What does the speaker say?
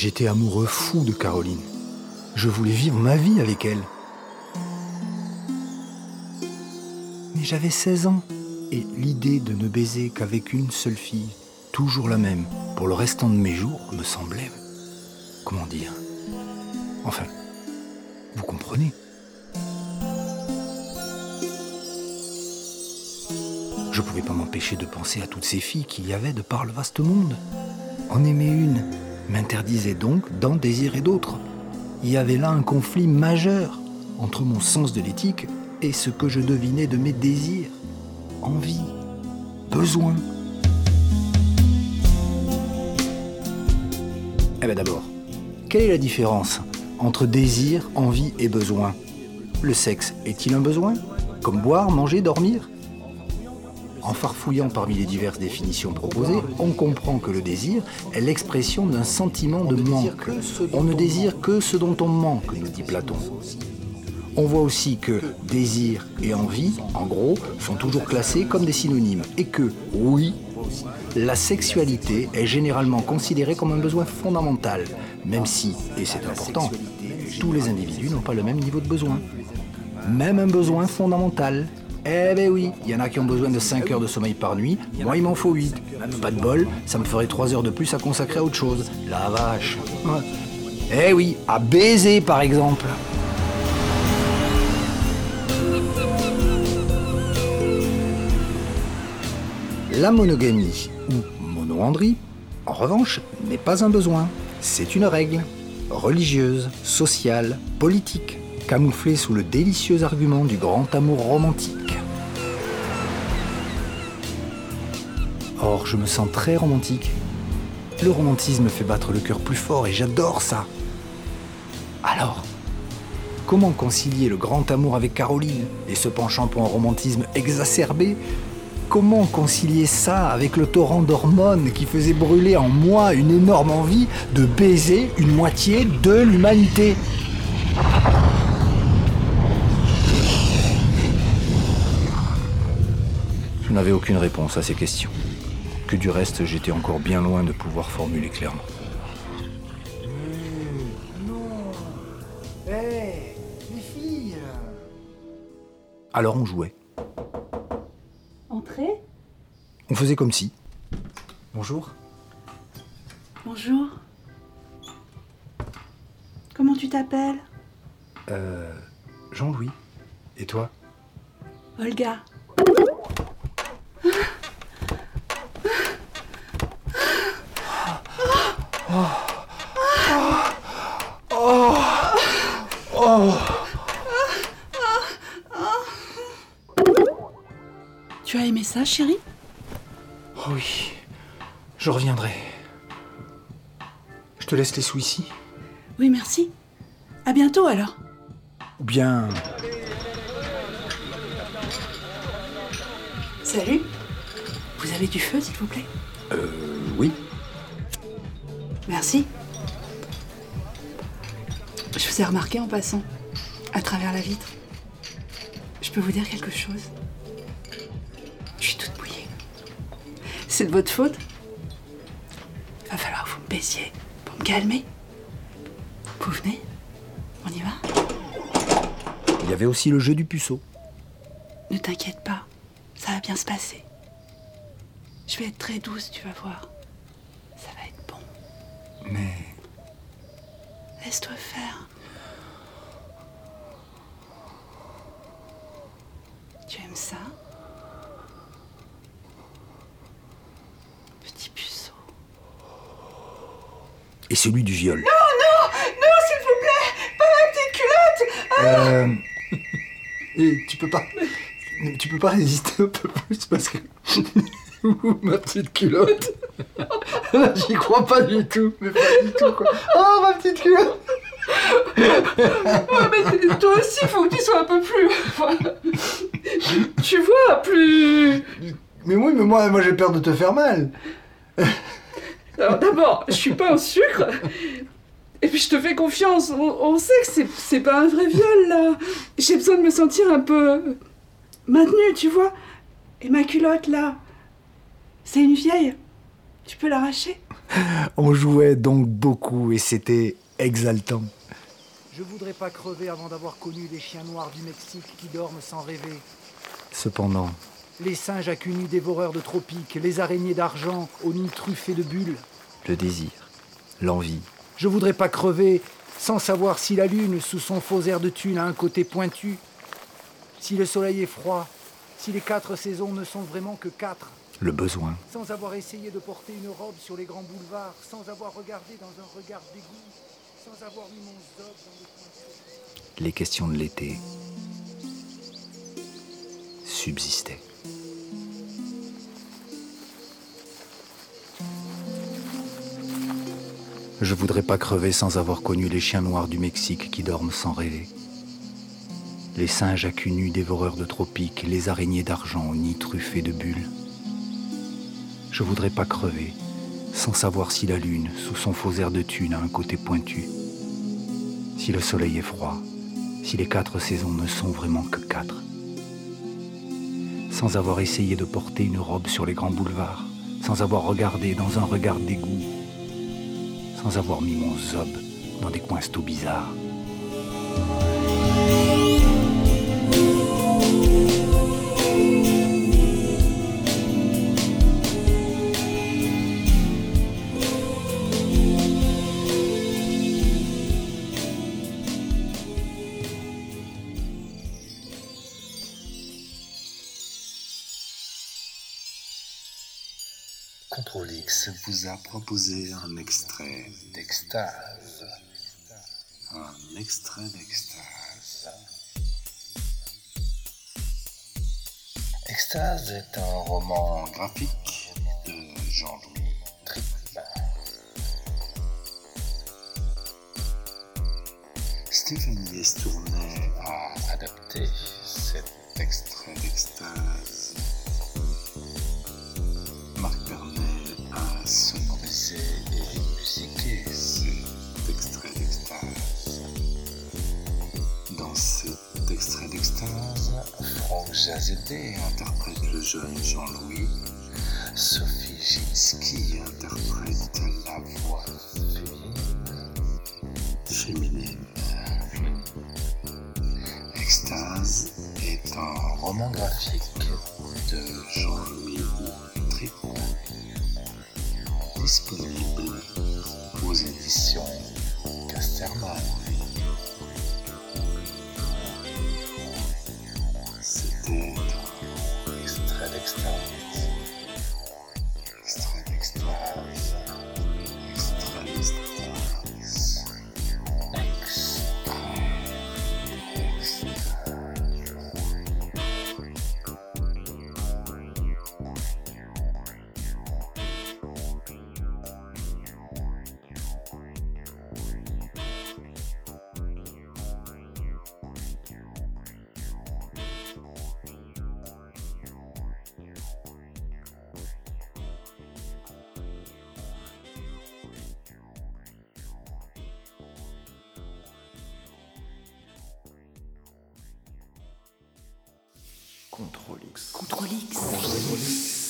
J'étais amoureux fou de Caroline. Je voulais vivre ma vie avec elle. Mais j'avais 16 ans et l'idée de ne baiser qu'avec une seule fille, toujours la même, pour le restant de mes jours, me semblait... Comment dire Enfin, vous comprenez Je pouvais pas m'empêcher de penser à toutes ces filles qu'il y avait de par le vaste monde. En aimer une m'interdisait donc d'en désirer d'autres. Il y avait là un conflit majeur entre mon sens de l'éthique et ce que je devinais de mes désirs, envie, besoin. Eh bien d'abord, quelle est la différence entre désir, envie et besoin? Le sexe est-il un besoin? Comme boire, manger, dormir? En farfouillant parmi les diverses définitions proposées, on comprend que le désir est l'expression d'un sentiment de manque. On ne désire que ce dont on manque, nous dit Platon. On voit aussi que désir et envie, en gros, sont toujours classés comme des synonymes et que, oui, la sexualité est généralement considérée comme un besoin fondamental, même si, et c'est important, tous les individus n'ont pas le même niveau de besoin. Même un besoin fondamental eh ben oui, il y en a qui ont besoin de 5 heures de sommeil par nuit, moi il m'en faut 8. Pas de bol, ça me ferait 3 heures de plus à consacrer à autre chose. La vache. Eh oui, à baiser par exemple. La monogamie ou monoandrie, en revanche, n'est pas un besoin, c'est une règle religieuse, sociale, politique, camouflée sous le délicieux argument du grand amour romantique. Or, je me sens très romantique. Le romantisme fait battre le cœur plus fort et j'adore ça. Alors, comment concilier le grand amour avec Caroline et se penchant pour un romantisme exacerbé? Comment concilier ça avec le torrent d'hormones qui faisait brûler en moi une énorme envie de baiser une moitié de l'humanité? Je n'avais aucune réponse à ces questions que du reste j'étais encore bien loin de pouvoir formuler clairement. Non Hé Les filles Alors on jouait. Entrez On faisait comme si. Bonjour. Bonjour. Comment tu t'appelles? Euh. Jean-Louis. Et toi? Olga. Ça, chérie? Oh Oui. Je reviendrai. Je te laisse les sous ici. Oui, merci. À bientôt alors. Ou bien. Salut. Vous avez du feu, s'il vous plaît? Euh. Oui. Merci. Je vous ai remarqué en passant, à travers la vitre. Je peux vous dire quelque chose? C'est de votre faute Va falloir que vous me baisiez pour me calmer. Vous venez On y va Il y avait aussi le jeu du puceau. Ne t'inquiète pas, ça va bien se passer. Je vais être très douce, tu vas voir. Ça va être bon. Mais. Laisse-toi faire. Tu aimes ça Petit puceau. Et celui du viol. Non, non, s'il vous plaît Pas ma petite culotte Euh... Et tu peux pas. Tu peux pas résister un peu plus parce que. ma petite culotte. J'y crois pas du tout, mais pas du tout quoi. Oh ma petite culotte Ouais, mais toi aussi, faut que tu sois un peu plus. tu vois, plus. Mais oui, mais moi, moi j'ai peur de te faire mal. Alors d'abord, je suis pas au sucre. Et puis je te fais confiance. On, on sait que c'est, c'est pas un vrai viol là. J'ai besoin de me sentir un peu maintenue, tu vois. Et ma culotte là, c'est une vieille. Tu peux l'arracher? On jouait donc beaucoup et c'était exaltant. Je voudrais pas crever avant d'avoir connu les chiens noirs du Mexique qui dorment sans rêver. Cependant, Les singes à cul nu dévoreurs de tropiques, les araignées d'argent aux nids truffés de bulles. le désir, l'envie, Je voudrais pas crever sans savoir si la lune, sous son faux air de tulle, a un côté pointu, si le soleil est froid, si les quatre saisons ne sont vraiment que quatre, le besoin, sans avoir essayé de porter une robe sur les grands boulevards, sans avoir regardé dans un regard d'égout, sans avoir mis mon zob dans le les questions de l'été Je voudrais pas crever sans avoir connu les chiens noirs du Mexique qui dorment sans rêver. Les singes à cul nu dévoreurs de tropiques, les araignées d'argent aux nids truffés de bulles. Je voudrais pas crever sans savoir si la lune, sous son faux air de thune, a un côté pointu. Si le soleil est froid, si les quatre saisons ne sont vraiment que quatre. Sans avoir essayé de porter une robe sur les grands boulevards, sans avoir regardé dans un regard d'égout, sans avoir mis mon zob dans des coins tout bizarres. Contrôle X vous a proposé un extrait d'extase. Un extrait d'extase. Extase est un roman graphique de Jean-Louis Tripp. Stéphanie Estournet a adapté cet extrait d'extase. Jazédé interprète le jeune Jean-Louis. Sophie Ginski interprète la voix féminine. Extase est un roman graphique Contrôle X. Contrôle X.